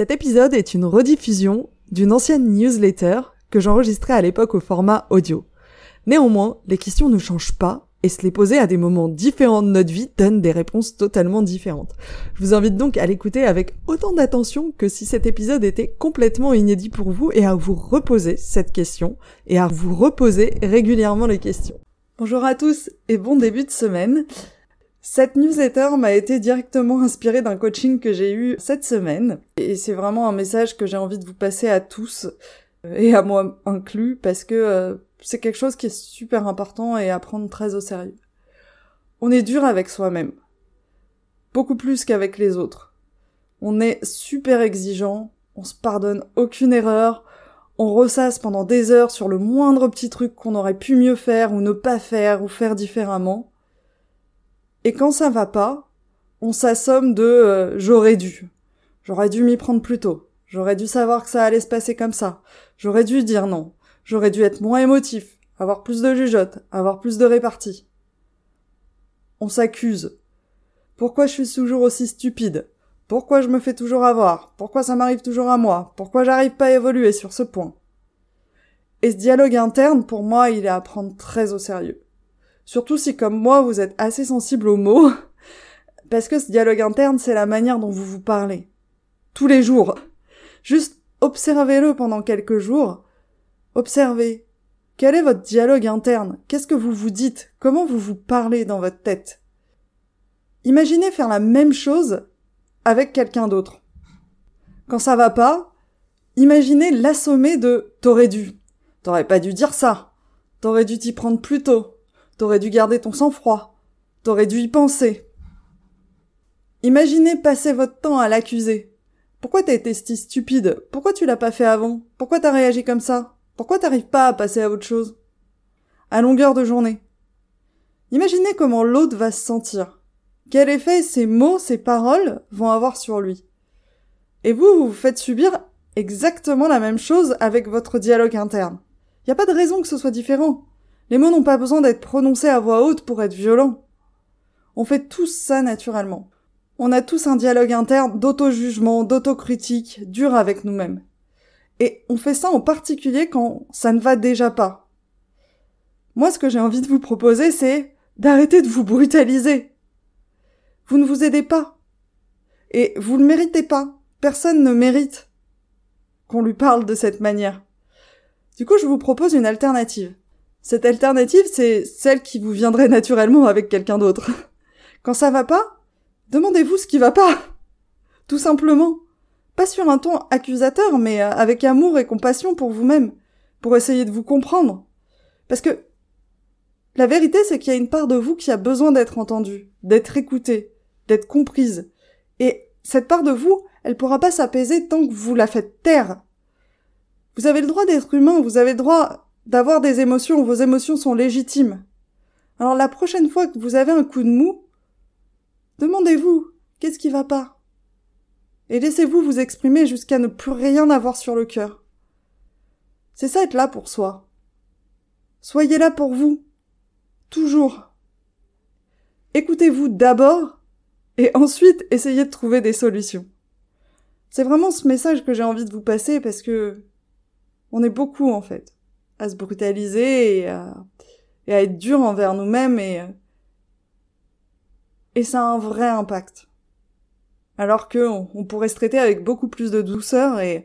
Cet épisode est une rediffusion d'une ancienne newsletter que j'enregistrais à l'époque au format audio. Néanmoins, les questions ne changent pas et se les poser à des moments différents de notre vie donne des réponses totalement différentes. Je vous invite donc à l'écouter avec autant d'attention que si cet épisode était complètement inédit pour vous et à vous reposer cette question et à vous reposer régulièrement les questions. Bonjour à tous et bon début de semaine. Cette newsletter m'a été directement inspirée d'un coaching que j'ai eu cette semaine et c'est vraiment un message que j'ai envie de vous passer à tous et à moi inclus parce que euh, c'est quelque chose qui est super important et à prendre très au sérieux. On est dur avec soi-même. Beaucoup plus qu'avec les autres. On est super exigeant, on se pardonne aucune erreur, on ressasse pendant des heures sur le moindre petit truc qu'on aurait pu mieux faire ou ne pas faire ou faire différemment. Et quand ça va pas, on s'assomme de euh, j'aurais dû. J'aurais dû m'y prendre plus tôt. J'aurais dû savoir que ça allait se passer comme ça. J'aurais dû dire non. J'aurais dû être moins émotif, avoir plus de jugeote, avoir plus de répartie. On s'accuse. Pourquoi je suis toujours aussi stupide? Pourquoi je me fais toujours avoir? Pourquoi ça m'arrive toujours à moi? Pourquoi j'arrive pas à évoluer sur ce point? Et ce dialogue interne, pour moi, il est à prendre très au sérieux. Surtout si, comme moi, vous êtes assez sensible aux mots. Parce que ce dialogue interne, c'est la manière dont vous vous parlez. Tous les jours. Juste observez-le pendant quelques jours. Observez. Quel est votre dialogue interne? Qu'est-ce que vous vous dites? Comment vous vous parlez dans votre tête? Imaginez faire la même chose avec quelqu'un d'autre. Quand ça va pas, imaginez l'assommer de t'aurais dû. T'aurais pas dû dire ça. T'aurais dû t'y prendre plus tôt. T'aurais dû garder ton sang-froid. T'aurais dû y penser. Imaginez passer votre temps à l'accuser. Pourquoi t'as été si stupide? Pourquoi tu l'as pas fait avant? Pourquoi t'as réagi comme ça? Pourquoi t'arrives pas à passer à autre chose? À longueur de journée. Imaginez comment l'autre va se sentir. Quel effet ces mots, ces paroles vont avoir sur lui. Et vous, vous vous faites subir exactement la même chose avec votre dialogue interne. Y a pas de raison que ce soit différent. Les mots n'ont pas besoin d'être prononcés à voix haute pour être violents. On fait tous ça naturellement. On a tous un dialogue interne d'auto-jugement, d'auto-critique, dur avec nous-mêmes. Et on fait ça en particulier quand ça ne va déjà pas. Moi, ce que j'ai envie de vous proposer, c'est d'arrêter de vous brutaliser. Vous ne vous aidez pas. Et vous ne le méritez pas. Personne ne mérite qu'on lui parle de cette manière. Du coup, je vous propose une alternative. Cette alternative, c'est celle qui vous viendrait naturellement avec quelqu'un d'autre. Quand ça va pas, demandez-vous ce qui va pas. Tout simplement. Pas sur un ton accusateur, mais euh, avec amour et compassion pour vous-même, pour essayer de vous comprendre. Parce que la vérité, c'est qu'il y a une part de vous qui a besoin d'être entendue, d'être écoutée, d'être comprise. Et cette part de vous, elle pourra pas s'apaiser tant que vous la faites taire. Vous avez le droit d'être humain, vous avez le droit d'avoir des émotions, vos émotions sont légitimes. Alors la prochaine fois que vous avez un coup de mou, demandez-vous qu'est-ce qui va pas? Et laissez-vous vous exprimer jusqu'à ne plus rien avoir sur le cœur. C'est ça être là pour soi. Soyez là pour vous. Toujours. Écoutez-vous d'abord et ensuite essayez de trouver des solutions. C'est vraiment ce message que j'ai envie de vous passer parce que on est beaucoup en fait à se brutaliser et à, être dur envers nous-mêmes et et ça a un vrai impact. Alors que on, pourrait se traiter avec beaucoup plus de douceur et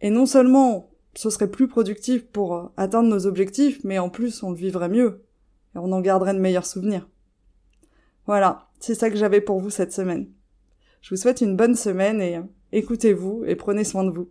Et non seulement ce serait plus productif pour euh, atteindre nos objectifs, mais en plus on le vivrait mieux. Et on en garderait de meilleurs souvenirs. Voilà, c'est ça que j'avais pour vous cette semaine. Je vous souhaite une bonne semaine et euh, écoutez-vous et prenez soin de vous.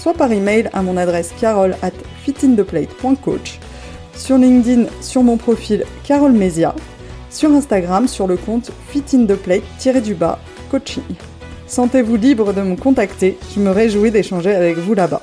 soit par email à mon adresse carole at fitintheplate.coach, sur LinkedIn sur mon profil Carole Mesia, sur Instagram sur le compte fitintheplate-coaching. Sentez-vous libre de me contacter, je me réjouis d'échanger avec vous là-bas.